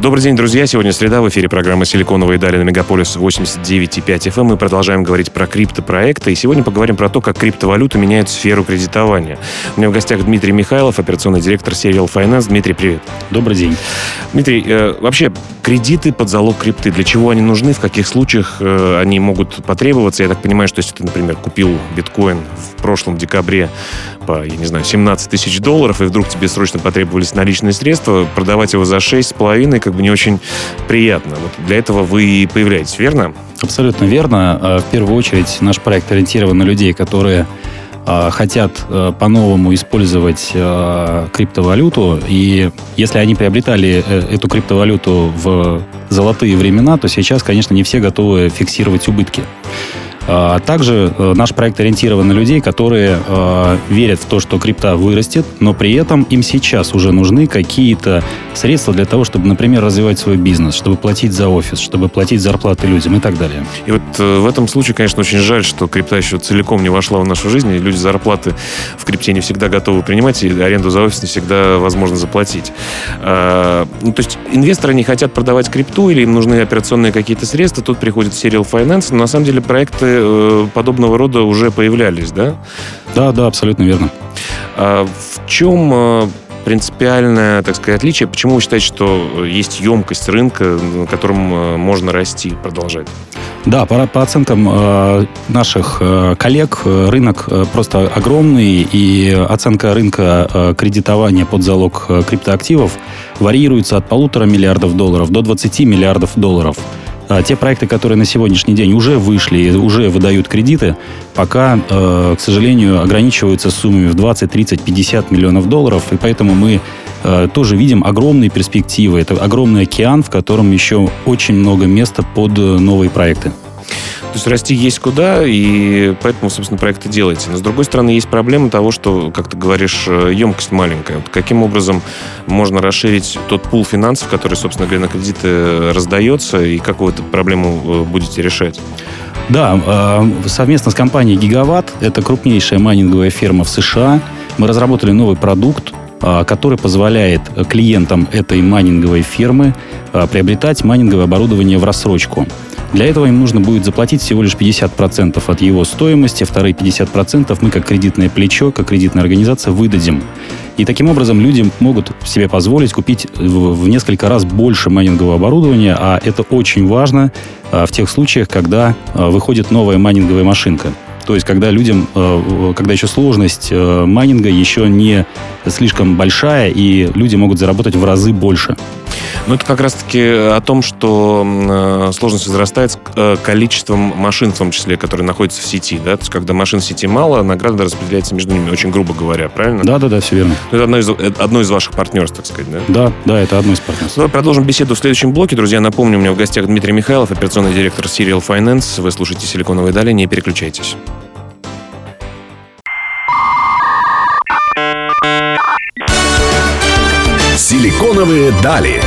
Добрый день, друзья. Сегодня среда. В эфире программа «Силиконовые дали» на Мегаполис 89,5 FM. Мы продолжаем говорить про криптопроекты. И сегодня поговорим про то, как криптовалюта меняет сферу кредитования. У меня в гостях Дмитрий Михайлов, операционный директор Serial Finance. Дмитрий, привет. Добрый день. Дмитрий, э, вообще кредиты под залог крипты, для чего они нужны, в каких случаях э, они могут потребоваться? Я так понимаю, что если ты, например, купил биткоин в прошлом декабре по, я не знаю, 17 тысяч долларов, и вдруг тебе срочно потребовались наличные средства, продавать его за 6,5 как бы не очень приятно. Вот для этого вы и появляетесь, верно? Абсолютно верно. А, в первую очередь наш проект ориентирован на людей, которые а, хотят а, по-новому использовать криптовалюту, и если они приобретали э, эту криптовалюту в золотые времена, то сейчас, конечно, не все готовы фиксировать убытки. А также э, наш проект ориентирован на людей, которые э, верят в то, что крипта вырастет, но при этом им сейчас уже нужны какие-то средства для того, чтобы, например, развивать свой бизнес, чтобы платить за офис, чтобы платить зарплаты людям и так далее. И вот э, в этом случае, конечно, очень жаль, что крипта еще целиком не вошла в нашу жизнь, и люди зарплаты в крипте не всегда готовы принимать, и аренду за офис не всегда возможно заплатить. А, ну, то есть инвесторы не хотят продавать крипту, или им нужны операционные какие-то средства, тут приходит Serial Finance, но на самом деле проекты э, подобного рода уже появлялись, да? Да, да, абсолютно верно. А в чем э, принципиальное, так сказать, отличие? Почему вы считаете, что есть емкость рынка, на котором э, можно расти, продолжать? Да, по, по оценкам э, наших э, коллег, рынок э, просто огромный, и оценка рынка э, кредитования под залог э, криптоактивов варьируется от полутора миллиардов долларов до 20 миллиардов долларов. А те проекты, которые на сегодняшний день уже вышли и уже выдают кредиты, пока, э, к сожалению, ограничиваются суммами в 20, 30, 50 миллионов долларов. И поэтому мы э, тоже видим огромные перспективы. Это огромный океан, в котором еще очень много места под э, новые проекты. То есть расти есть куда, и поэтому, собственно, проекты делаете. Но, с другой стороны, есть проблема того, что, как ты говоришь, э, емкость маленькая. Вот каким образом можно расширить тот пул финансов, который, собственно говоря, на кредиты раздается, и как вы эту проблему э, будете решать? Да, э, совместно с компанией Гигаватт, это крупнейшая майнинговая ферма в США, мы разработали новый продукт, который позволяет клиентам этой майнинговой фирмы приобретать майнинговое оборудование в рассрочку. Для этого им нужно будет заплатить всего лишь 50% от его стоимости, вторые 50% мы как кредитное плечо, как кредитная организация выдадим. И таким образом люди могут себе позволить купить в несколько раз больше майнингового оборудования, а это очень важно а, в тех случаях, когда а, выходит новая майнинговая машинка. То есть, когда людям, э, когда еще сложность э, майнинга еще не слишком большая, и люди могут заработать в разы больше. Ну, это как раз-таки о том, что э, сложность возрастает с количеством машин, в том числе, которые находятся в сети. Да? То есть, когда машин в сети мало, награда распределяется между ними, очень грубо говоря, правильно? Да, да, да, все верно. Ну, это одно из, одно из ваших партнерств, так сказать, да? Да, да, это одно из партнерств. Давай продолжим беседу в следующем блоке. Друзья, напомню, у меня в гостях Дмитрий Михайлов, операционный директор Serial Finance. Вы слушаете «Силиконовые дали», не переключайтесь. Силиконовые дали.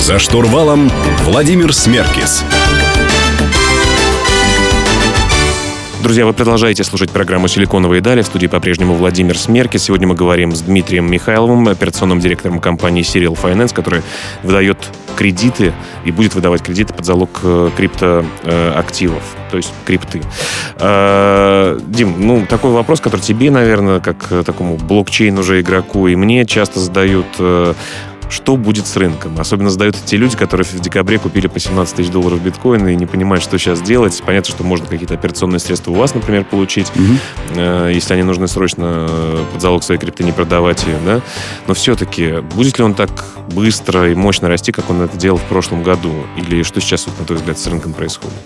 За штурвалом Владимир Смеркис. Друзья, вы продолжаете слушать программу «Силиконовые дали». В студии по-прежнему Владимир Смерки. Сегодня мы говорим с Дмитрием Михайловым, операционным директором компании Serial Finance, которая выдает кредиты и будет выдавать кредиты под залог э, криптоактивов, то есть крипты. Э, Дим, ну, такой вопрос, который тебе, наверное, как такому блокчейн уже игроку, и мне часто задают э, что будет с рынком. Особенно задают те люди, которые в декабре купили по 17 тысяч долларов биткоина и не понимают, что сейчас делать. Понятно, что можно какие-то операционные средства у вас, например, получить, угу. если они нужны срочно э, под залог своей крипты не продавать ее, да. Но все-таки будет ли он так быстро и мощно расти, как он это делал в прошлом году? Или что сейчас, вот, на твой взгляд, с рынком происходит?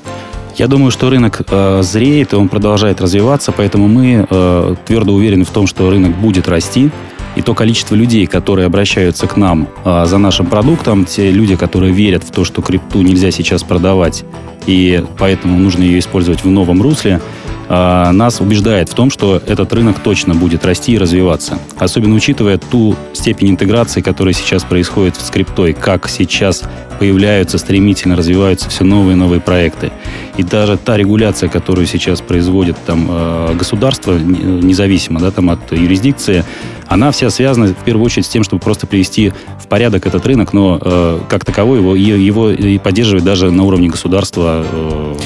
Я думаю, что рынок э, зреет, и он продолжает развиваться, поэтому мы э, твердо уверены в том, что рынок будет расти и то количество людей, которые обращаются к нам а, за нашим продуктом, те люди, которые верят в то, что крипту нельзя сейчас продавать, и поэтому нужно ее использовать в новом русле, а, нас убеждает в том, что этот рынок точно будет расти и развиваться. Особенно учитывая ту степень интеграции, которая сейчас происходит в скриптой, как сейчас появляются, стремительно развиваются все новые и новые проекты. И даже та регуляция, которую сейчас производит там э, государство, независимо да, там, от юрисдикции, она вся связана в первую очередь с тем, чтобы просто привести в порядок этот рынок, но э, как таковой его, его и поддерживать даже на уровне государства. Э,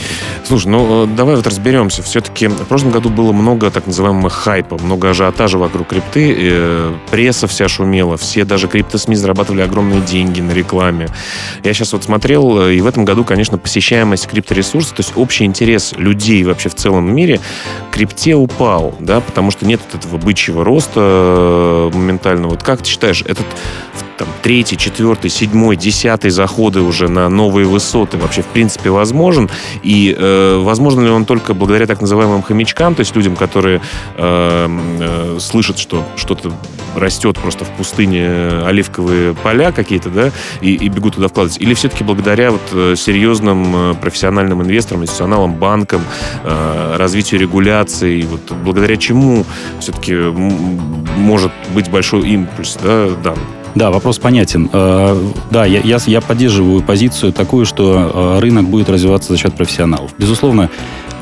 Слушай, ну э, давай вот разберемся. Все-таки в прошлом году было много так называемого хайпа, много ажиотажа вокруг крипты. Э, пресса вся шумела, все даже крипто-СМИ зарабатывали огромные деньги на рекламе. Я сейчас вот смотрел, э, и в этом году, конечно, посещаемость крипторесурсов, то есть общий интерес людей вообще в целом мире крипте упал, да, потому что нет этого бычьего роста моментально. Вот как ты считаешь, этот там, третий, четвертый, седьмой, десятый заходы уже на новые высоты вообще в принципе возможен. И э, возможно ли он только благодаря так называемым хомячкам, то есть людям, которые э, э, слышат, что что-то растет просто в пустыне э, оливковые поля какие-то, да, и, и бегут туда вкладывать? Или все-таки благодаря вот э, серьезным э, профессиональным инвесторам, институционалам, банкам, э, развитию регуляции, вот благодаря чему все-таки может быть большой импульс, да, дан? Да, вопрос понятен. Э, да, я, я, поддерживаю позицию такую, что э, рынок будет развиваться за счет профессионалов. Безусловно,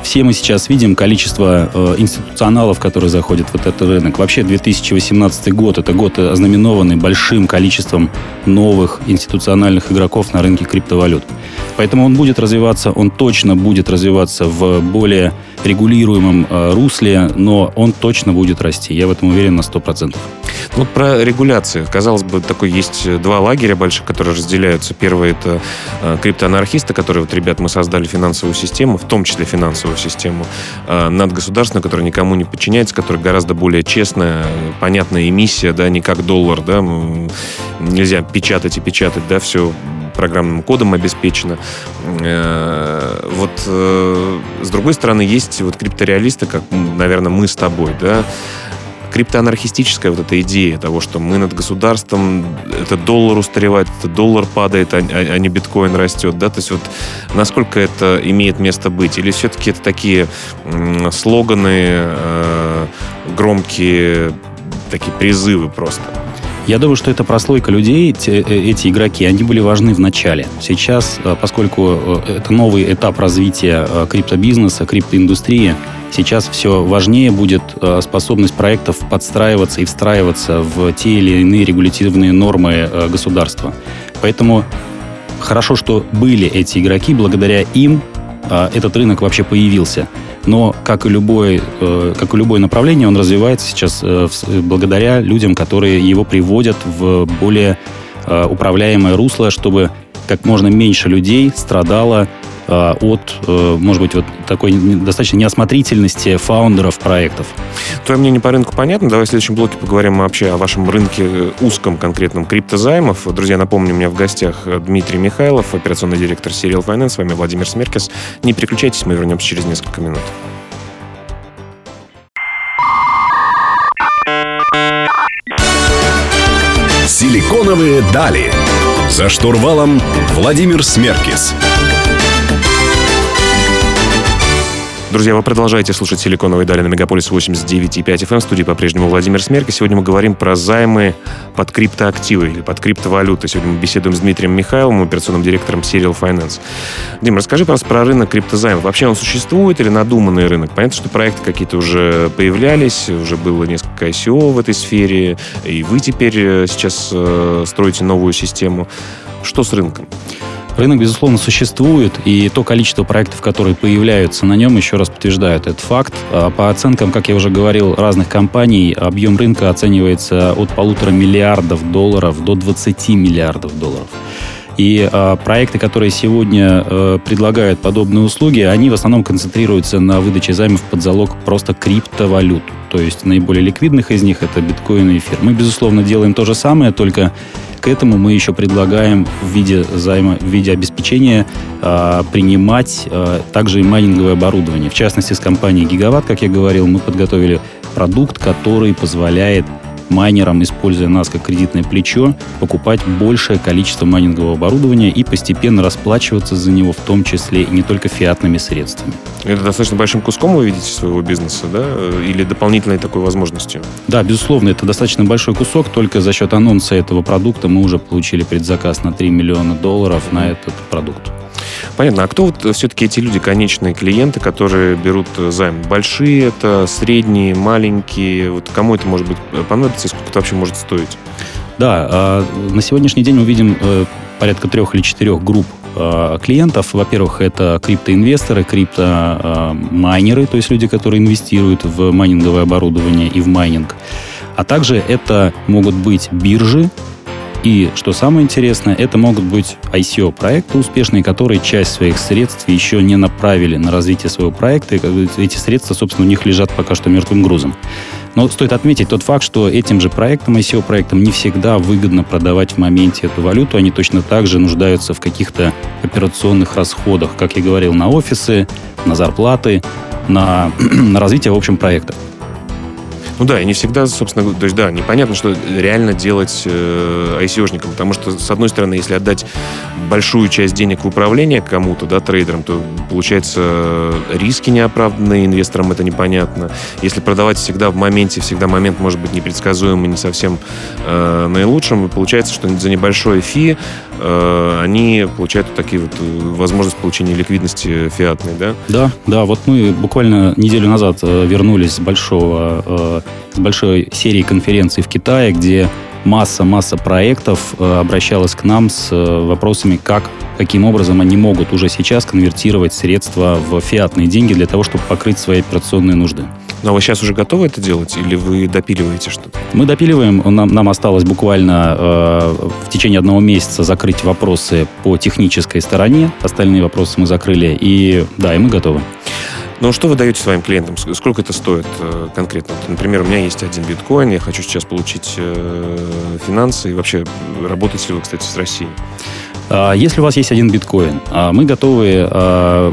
все мы сейчас видим количество э, институционалов, которые заходят в этот рынок. Вообще 2018 год – это год ознаменованный большим количеством новых институциональных игроков на рынке криптовалют. Поэтому он будет развиваться, он точно будет развиваться в более регулируемом русле, но он точно будет расти. Я в этом уверен на 100%. Вот про регуляцию. Казалось бы, такой есть два лагеря больших, которые разделяются. Первый — это э, криптоанархисты, которые, вот, ребят, мы создали финансовую систему, в том числе финансовую систему, э, надгосударственную, которая никому не подчиняется, которая гораздо более честная, понятная эмиссия, да, не как доллар, да, нельзя печатать и печатать, да, все программным кодом обеспечено. Э, вот э, с другой стороны, есть вот криптореалисты, как, наверное, мы с тобой, да, криптоанархистическая вот эта идея того, что мы над государством, это доллар устаревает, это доллар падает, а, а, а не биткоин растет, да, то есть вот насколько это имеет место быть, или все-таки это такие слоганы, э, громкие такие призывы просто? Я думаю, что это прослойка людей, те, э, эти игроки, они были важны в начале. Сейчас, э, поскольку э, это новый этап развития криптобизнеса, криптоиндустрии, сейчас все важнее будет способность проектов подстраиваться и встраиваться в те или иные регулятивные нормы государства. Поэтому хорошо, что были эти игроки, благодаря им этот рынок вообще появился но как и любой, э, как и любое направление, он развивается сейчас э, благодаря людям, которые его приводят в более э, управляемое русло, чтобы как можно меньше людей страдало Э, от, э, может быть, вот такой достаточно неосмотрительности фаундеров проектов. Твое мнение по рынку понятно. Давай в следующем блоке поговорим вообще о вашем рынке э, узком конкретном криптозаймов. Друзья, напомню, у меня в гостях Дмитрий Михайлов, операционный директор Serial Finance. С вами Владимир Смеркес. Не переключайтесь, мы вернемся через несколько минут. Силиконовые дали. За штурвалом Владимир Смеркис. Друзья, вы продолжаете слушать «Силиконовые дали» на Мегаполис 89,5 FM. В студии по-прежнему Владимир Смерк. сегодня мы говорим про займы под криптоактивы или под криптовалюты. Сегодня мы беседуем с Дмитрием Михайловым, операционным директором Serial Finance. Дим, расскажи, пожалуйста, про рынок криптозаймов. Вообще он существует или надуманный рынок? Понятно, что проекты какие-то уже появлялись, уже было несколько ICO в этой сфере, и вы теперь э, сейчас э, строите новую систему. Что с рынком? Рынок, безусловно, существует, и то количество проектов, которые появляются на нем, еще раз подтверждает этот факт. А по оценкам, как я уже говорил, разных компаний, объем рынка оценивается от полутора миллиардов долларов до 20 миллиардов долларов. И э, проекты, которые сегодня э, предлагают подобные услуги, они в основном концентрируются на выдаче займов под залог просто криптовалют. То есть наиболее ликвидных из них это биткоин и эфир. Мы, безусловно, делаем то же самое, только к этому мы еще предлагаем в виде займа, в виде обеспечения э, принимать э, также и майнинговое оборудование. В частности, с компанией Гигаватт, как я говорил, мы подготовили продукт, который позволяет майнерам, используя нас как кредитное плечо, покупать большее количество майнингового оборудования и постепенно расплачиваться за него, в том числе и не только фиатными средствами. Это достаточно большим куском вы видите своего бизнеса, да? Или дополнительной такой возможностью? Да, безусловно, это достаточно большой кусок. Только за счет анонса этого продукта мы уже получили предзаказ на 3 миллиона долларов на этот продукт. Понятно. А кто вот все-таки эти люди, конечные клиенты, которые берут займ? Большие это, средние, маленькие? Вот кому это может быть понадобится и сколько это вообще может стоить? Да, а, на сегодняшний день мы видим э, порядка трех или четырех групп клиентов. Во-первых, это криптоинвесторы, криптомайнеры, то есть люди, которые инвестируют в майнинговое оборудование и в майнинг. А также это могут быть биржи, и, что самое интересное, это могут быть ICO-проекты успешные, которые часть своих средств еще не направили на развитие своего проекта, и эти средства, собственно, у них лежат пока что мертвым грузом. Но стоит отметить тот факт, что этим же проектам, ICO-проектам, не всегда выгодно продавать в моменте эту валюту. Они точно так же нуждаются в каких-то операционных расходах, как я говорил, на офисы, на зарплаты, на, на развитие, в общем, проекта. Ну да, и не всегда, собственно, то есть да, непонятно, что реально делать э, ICO-шникам, потому что, с одной стороны, если отдать большую часть денег в управление кому-то, да, трейдерам, то получается риски неоправданные, инвесторам это непонятно. Если продавать всегда в моменте, всегда момент может быть непредсказуемый, не совсем э, наилучшим, получается, что за небольшой фи э, они получают такие вот э, возможность получения ликвидности фиатной, да? Да, да, вот мы буквально неделю назад э, вернулись с большого э, с большой серии конференций в Китае, где масса-масса проектов э, обращалась к нам с э, вопросами, как, каким образом они могут уже сейчас конвертировать средства в фиатные деньги для того, чтобы покрыть свои операционные нужды. Но вы сейчас уже готовы это делать или вы допиливаете что-то? Мы допиливаем. Нам, нам осталось буквально э, в течение одного месяца закрыть вопросы по технической стороне. Остальные вопросы мы закрыли. И да, и мы готовы. Ну, что вы даете своим клиентам? Сколько это стоит э, конкретно? Например, у меня есть один биткоин, я хочу сейчас получить э, финансы. И вообще, работаете ли вы, кстати, с Россией? А, если у вас есть один биткоин, а, мы готовы а,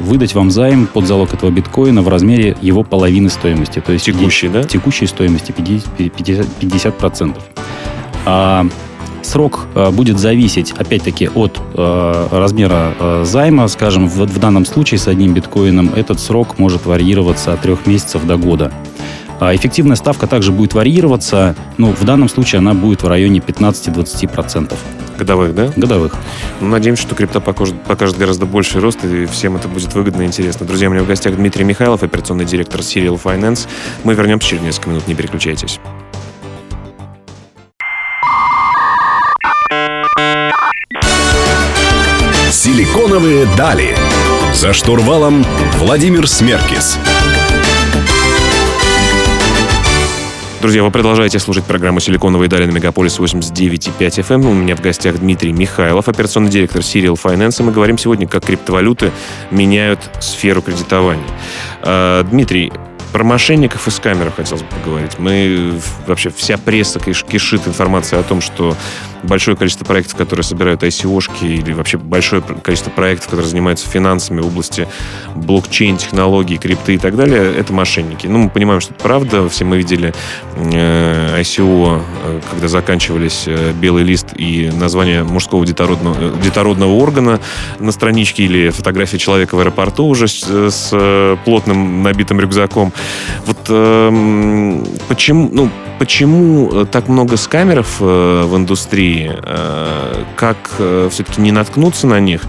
выдать вам займ под залог этого биткоина в размере его половины стоимости. То есть текущей, да? Текущей стоимости 50%. 50%. Срок э, будет зависеть, опять-таки, от э, размера э, займа. Скажем, в, данном случае с одним биткоином этот срок может варьироваться от трех месяцев до года. А эффективная ставка также будет варьироваться, но в данном случае она будет в районе 15-20%. Годовых, да? Годовых. Ну, надеемся, что крипта покажет, покажет гораздо больший рост, и всем это будет выгодно и интересно. Друзья, у меня в гостях Дмитрий Михайлов, операционный директор Serial Finance. Мы вернемся через несколько минут, не переключайтесь. Силиконовые дали. За штурвалом Владимир Смеркис. Друзья, вы продолжаете слушать программу «Силиконовые дали» на Мегаполис 89.5 FM. Эм. У меня в гостях Дмитрий Михайлов, операционный директор Serial Finance. Мы говорим сегодня, как криптовалюты меняют сферу кредитования. А, Дмитрий, про мошенников и скамеров хотелось бы поговорить. Мы вообще вся пресса кишит информацией о том, что большое количество проектов, которые собирают ICO-шки или вообще большое количество проектов, которые занимаются финансами в области блокчейн, технологий, крипты и так далее, это мошенники. Ну, мы понимаем, что это правда. Все мы видели э, ICO, э, когда заканчивались э, белый лист и название мужского детородного, э, детородного органа на страничке или фотография человека в аэропорту уже с, с э, плотным набитым рюкзаком. Вот э, почему, ну, почему так много скамеров э, в индустрии Э, как э, все-таки не наткнуться на них,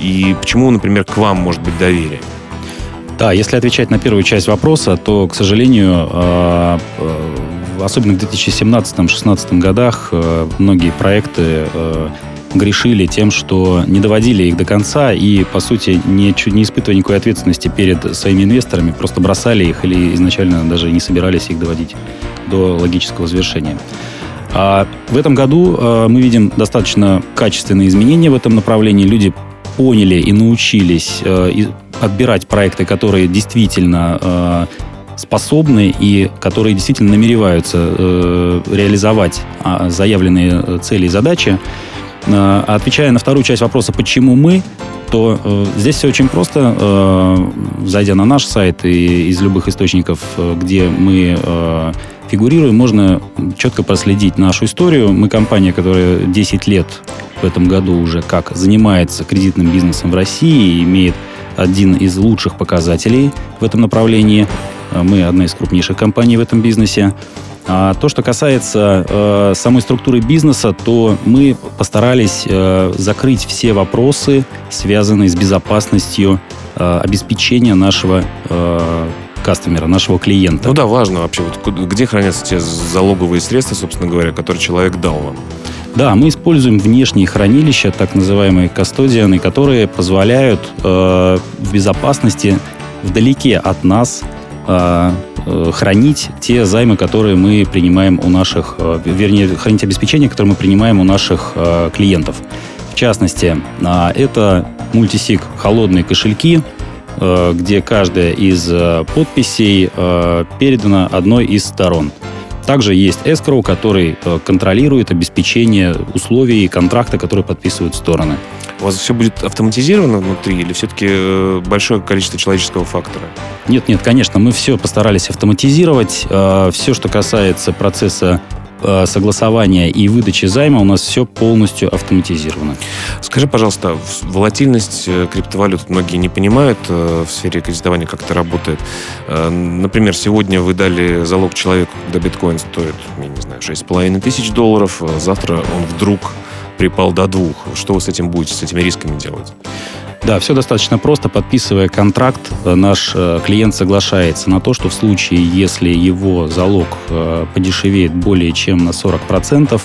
и почему, например, к вам может быть доверие? Да, если отвечать на первую часть вопроса, то, к сожалению, э, особенно в 2017-2016 годах многие проекты грешили тем, что не доводили их до конца и, по сути, не, не испытывая никакой ответственности перед своими инвесторами, просто бросали их или изначально даже не собирались их доводить до логического завершения. А в этом году а, мы видим достаточно качественные изменения в этом направлении. Люди поняли и научились а, отбирать проекты, которые действительно а, способны и которые действительно намереваются реализовать заявленные цели и задачи. А отвечая на вторую часть вопроса, почему мы, то э, здесь все очень просто. Э, зайдя на наш сайт и из любых источников, э, где мы э, фигурируем, можно четко проследить нашу историю. Мы компания, которая 10 лет в этом году уже как занимается кредитным бизнесом в России и имеет один из лучших показателей в этом направлении. Э, мы одна из крупнейших компаний в этом бизнесе. А то, что касается э, самой структуры бизнеса, то мы постарались э, закрыть все вопросы, связанные с безопасностью э, обеспечения нашего э, кастомера, нашего клиента. Ну да, важно вообще, вот, где хранятся те залоговые средства, собственно говоря, которые человек дал вам? Да, мы используем внешние хранилища, так называемые кастодианы, которые позволяют э, в безопасности вдалеке от нас хранить те займы, которые мы принимаем у наших, э, вернее, хранить обеспечение, которое мы принимаем у наших э, клиентов. В частности, э, это мультисик холодные кошельки, э, где каждая из э, подписей э, передана одной из сторон. Также есть escrow, который э, контролирует обеспечение условий контракта, которые подписывают стороны. У вас все будет автоматизировано внутри или все-таки э, большое количество человеческого фактора? Нет, нет, конечно, мы все постарались автоматизировать. Э, Все, что касается процесса согласования и выдачи займа, у нас все полностью автоматизировано. Скажи, пожалуйста, волатильность э, криптовалют многие не понимают э, в сфере кредитования, как это работает. Э, Например, сегодня вы дали залог человеку, когда биткоин стоит, я не знаю, 6,5 тысяч долларов, э, завтра он вдруг припал до двух. Что вы с этим будете, с этими рисками делать? Да, все достаточно просто. Подписывая контракт, наш э, клиент соглашается на то, что в случае, если его залог э, подешевеет более чем на 40%,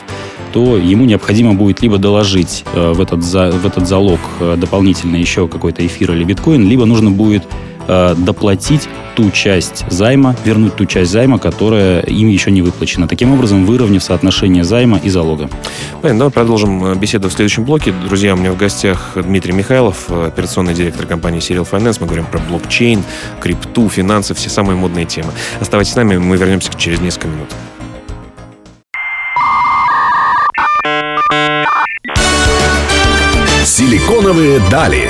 то ему необходимо будет либо доложить э, в этот, за- в этот залог дополнительно еще какой-то эфир или биткоин, либо нужно будет э, доплатить ту часть займа, вернуть ту часть займа, которая им еще не выплачена. Таким образом, выровняв соотношение займа и залога. Понятно, давай продолжим э, беседу в следующем блоке. Друзья, у меня в гостях Дмитрий Михайлов, э, операционный директор компании Serial Finance. Мы говорим про блокчейн, крипту, финансы, все самые модные темы. Оставайтесь с нами, мы вернемся через несколько минут. Силиконовые дали.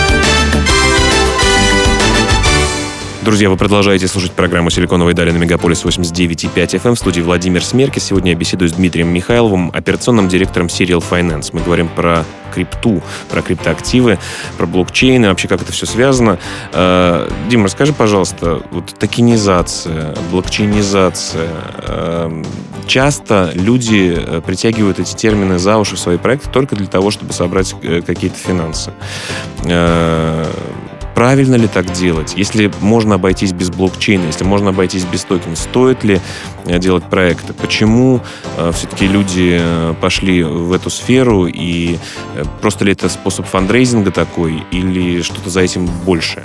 Друзья, вы продолжаете слушать программу «Силиконовые дали» на Мегаполис 89,5 FM. эм. В студии Владимир Смеркис. Сегодня я беседую с Дмитрием Михайловым, операционным директором Serial Finance. Мы говорим про крипту, про криптоактивы, про блокчейны, вообще как это все связано. Э, Дима, расскажи, пожалуйста, вот токенизация, блокчейнизация. э, Часто люди э, притягивают эти термины за уши в свои проекты только для того, чтобы собрать э, какие-то финансы. Правильно ли так делать? Если можно обойтись без блокчейна, если можно обойтись без токена, стоит ли э, делать проекты? Почему э, все-таки люди э, пошли в эту сферу и э, просто ли это способ фандрейзинга такой или что-то за этим больше?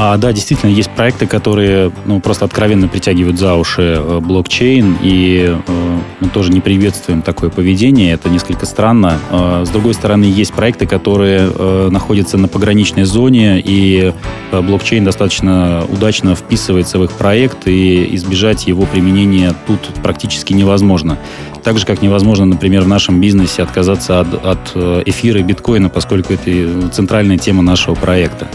А, да, действительно, есть проекты, которые ну, просто откровенно притягивают за уши э, блокчейн, и э, мы тоже не приветствуем такое поведение, это несколько странно. Э, с другой стороны, есть проекты, которые э, находятся на пограничной зоне, и э, блокчейн достаточно удачно вписывается в их проект, и избежать его применения тут практически невозможно. Так же, как невозможно, например, в нашем бизнесе отказаться от, от э, эфира биткоина, поскольку это центральная тема нашего проекта.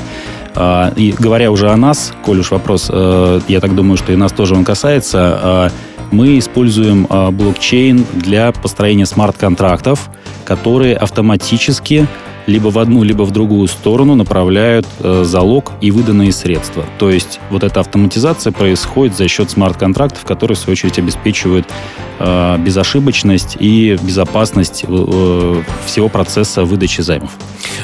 А, И говоря уже о нас, коль уж вопрос, э, я так думаю, что и нас тоже он касается, а, мы используем а, блокчейн для построения смарт-контрактов, которые автоматически либо в одну, либо в другую сторону направляют э, залог и выданные средства. То есть вот эта автоматизация происходит за счет смарт-контрактов, которые, в свою очередь, обеспечивают э, безошибочность и безопасность всего процесса выдачи займов.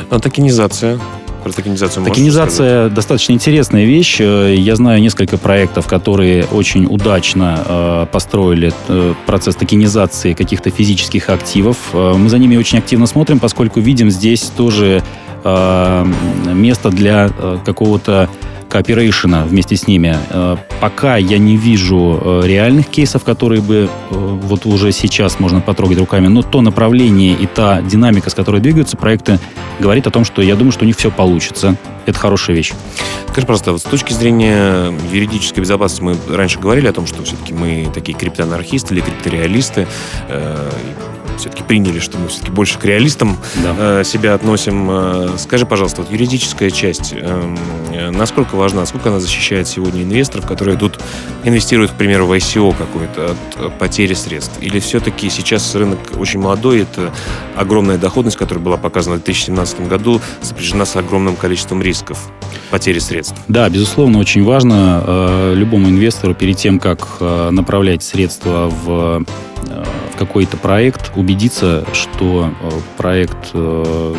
А токенизация? Про токенизацию? Токенизация достаточно интересная вещь. Э, Я знаю несколько проектов, которые очень удачно э, построили э, процесс токенизации каких-то физических активов. Мы за ними очень активно смотрим, поскольку видим здесь тоже место для какого-то кооперейшена вместе с ними. Э, пока я не вижу э, реальных кейсов, которые бы вот уже сейчас можно потрогать руками, но то направление и та динамика, с которой двигаются проекты, говорит о том, что я думаю, что у них все получится. Это хорошая вещь. Скажи, пожалуйста, вот с точки зрения юридической безопасности, мы раньше говорили о том, что все-таки мы такие криптоанархисты или криптореалисты, э, все-таки приняли, что мы все-таки больше к реалистам да. э, себя относим. Э, скажи, пожалуйста, вот юридическая часть, э, насколько важна, насколько она защищает сегодня инвесторов, которые идут, инвестируют, к примеру, в ICO какой-то от потери средств? Или все-таки сейчас рынок очень молодой, это огромная доходность, которая была показана в 2017 году, сопряжена с огромным количеством рисков потери средств? Да, безусловно, очень важно любому инвестору перед тем, как направлять средства в какой-то проект, убедиться, что э, проект э,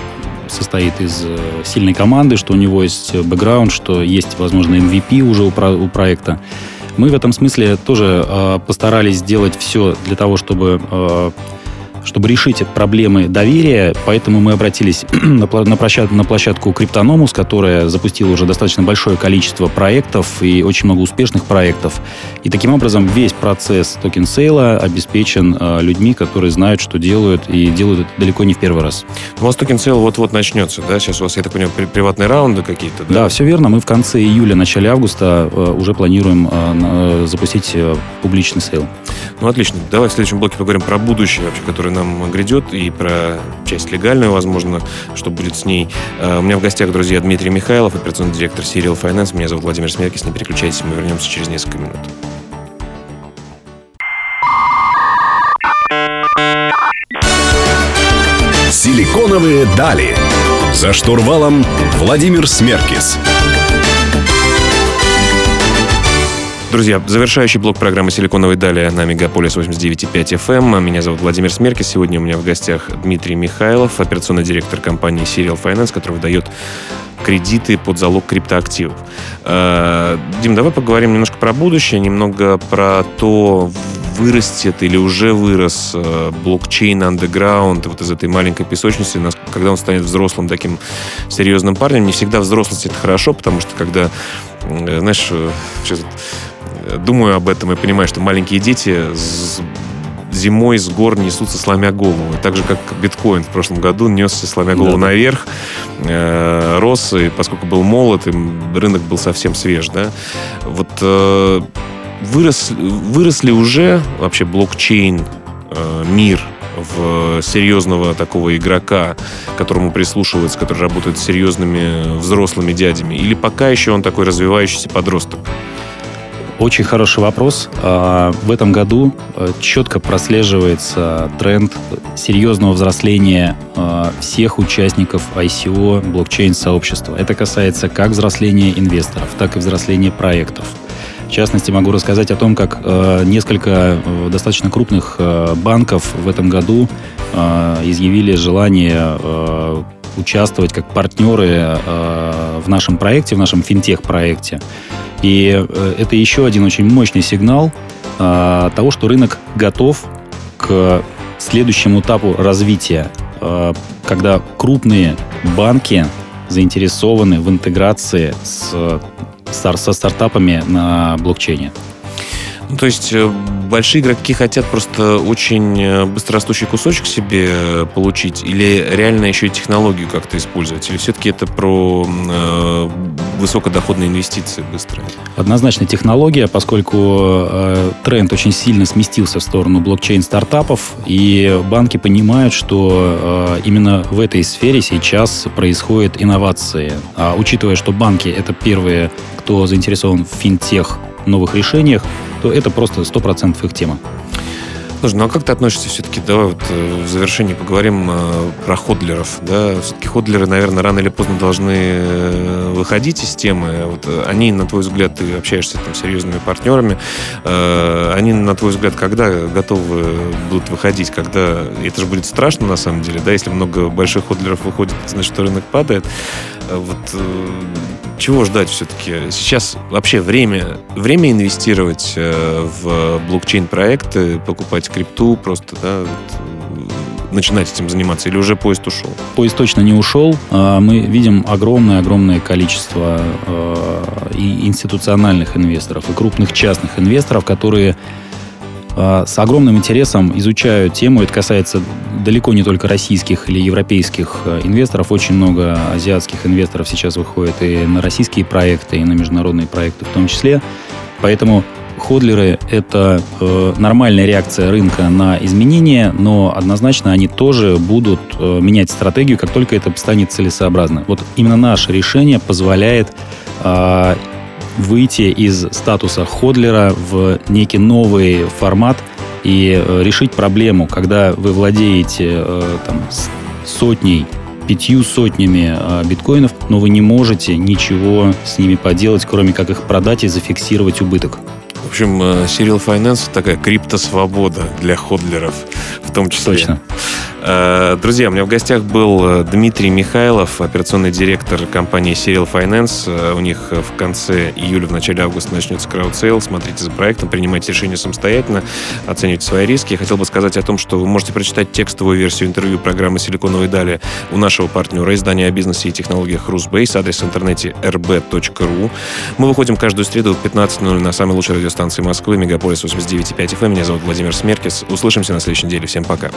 состоит из э, сильной команды, что у него есть бэкграунд, что есть, возможно, MVP уже у, про- у проекта. Мы в этом смысле тоже постарались сделать все для того, чтобы чтобы решить проблемы доверия, поэтому мы обратились на, площадку, на площадку Cryptonomos, которая запустила уже достаточно большое количество проектов и очень много успешных проектов. И таким образом весь процесс token sale а обеспечен э, людьми, которые знают, что делают, и делают это далеко не в первый раз. У вас token sale вот-вот начнется, да? Сейчас у вас, я так понимаю, приватные раунды какие-то, да? Да, все верно. Мы в конце июля, начале августа э, уже планируем э, запустить публичный sale. Ну, отлично. Давай в следующем блоке поговорим про будущее вообще, которое нам грядет, и про часть легальную, возможно, что будет с ней. Э, у меня в гостях, друзья, Дмитрий Михайлов, операционный директор Serial Finance. Меня зовут Владимир Смеркис. Не переключайтесь, мы вернемся через несколько минут. Силиконовые дали. За штурвалом Владимир Смеркис. Друзья, завершающий блок программы «Силиконовой дали» на Мегаполис 89.5 FM. Меня зовут Владимир Смеркис. Сегодня у меня в гостях Дмитрий Михайлов, операционный директор компании Serial Finance, который выдает кредиты под залог криптоактивов. Э, Дим, давай поговорим немножко про будущее, немного про то, вырастет или уже вырос э, блокчейн underground вот из этой маленькой песочницы, когда он станет взрослым таким серьезным парнем. Не всегда взрослость это хорошо, потому что когда, э, знаешь, сейчас думаю об этом и понимаю, что маленькие дети зимой с гор несутся, сломя голову. Так же, как биткоин в прошлом году несся, сломя голову да. наверх, э, рос, и поскольку был молод, и рынок был совсем свеж, да. Вот э, вырос, выросли уже вообще блокчейн, э, мир в серьезного такого игрока, которому прислушиваются, который работает с серьезными взрослыми дядями? Или пока еще он такой развивающийся подросток? Очень хороший вопрос. А, в этом году э, четко прослеживается тренд серьезного взросления а, всех участников ICO блокчейн-сообщества. Это касается как взросления инвесторов, так и взросления проектов. В частности, могу рассказать о том, как э, несколько э, достаточно крупных банков в этом году изъявили желание участвовать как партнеры в нашем проекте, в нашем финтех-проекте. И э, это еще один очень мощный сигнал э, того, что рынок готов к следующему этапу развития, э, когда крупные банки заинтересованы в интеграции с, со стартапами на блокчейне. Ну, то есть э, большие игроки хотят просто очень э, быстрорастущий кусочек себе э, получить или реально еще и технологию как-то использовать? Или все-таки это про э, высокодоходные инвестиции быстрые? Однозначно технология, поскольку э, тренд очень сильно сместился в сторону блокчейн-стартапов, и банки понимают, что э, именно в этой сфере сейчас происходят инновации. А учитывая, что банки — это первые, кто заинтересован в финтех новых решениях, то это просто 100% их тема. Слушай, ну а как ты относишься все-таки, давай вот э, в завершении поговорим э, про ходлеров, да, все-таки ходлеры, наверное, рано или поздно должны э, выходить из темы, вот они, на твой взгляд, ты общаешься там с серьезными партнерами, они, на твой взгляд, когда готовы будут выходить, когда, это же будет страшно на самом деле, да, если много больших ходлеров выходит, значит, рынок падает, вот чего ждать все-таки? Сейчас вообще время, время инвестировать э, в блокчейн-проекты, покупать крипту просто, да, начинать этим заниматься, или уже поезд ушел? Поезд точно не ушел. А, мы видим огромное-огромное количество и институциональных инвесторов, и крупных частных инвесторов, которые с огромным интересом изучаю тему. Это касается далеко не только российских или европейских э, инвесторов. Очень много азиатских инвесторов сейчас выходит и на российские проекты, и на международные проекты в том числе. Поэтому ходлеры — это э, нормальная реакция рынка на изменения, но однозначно они тоже будут э, менять стратегию, как только это станет целесообразно. Вот именно наше решение позволяет э, выйти из статуса hodler а в некий новый формат и э, решить проблему, когда вы владеете э, там, сотней пятью сотнями э, биткоинов, но вы не можете ничего с ними поделать, кроме как их продать и зафиксировать убыток. В общем, Serial Finance такая криптосвобода для hodler ов в том числе. Точно. Э, друзья, у меня в гостях был э, Дмитрий Михайлов, операционный директор компании Serial Finance. Э, у них в конце июля, в начале августа начнется crowdsale. Смотрите за проектом, принимайте решения самостоятельно, оценивайте свои риски. Я хотел бы сказать о том, что вы можете прочитать текстовую версию интервью программы «Силиконовые дали» у нашего партнера издания о бизнесе и технологиях Русбейс, адрес в интернете rb.ru. Мы выходим каждую среду в 15.00 на самой лучшей радиостанции Москвы, Мегаполис 89.5 FM. Меня зовут Владимир Смеркис. Услышимся на следующей неделе. Всем пока.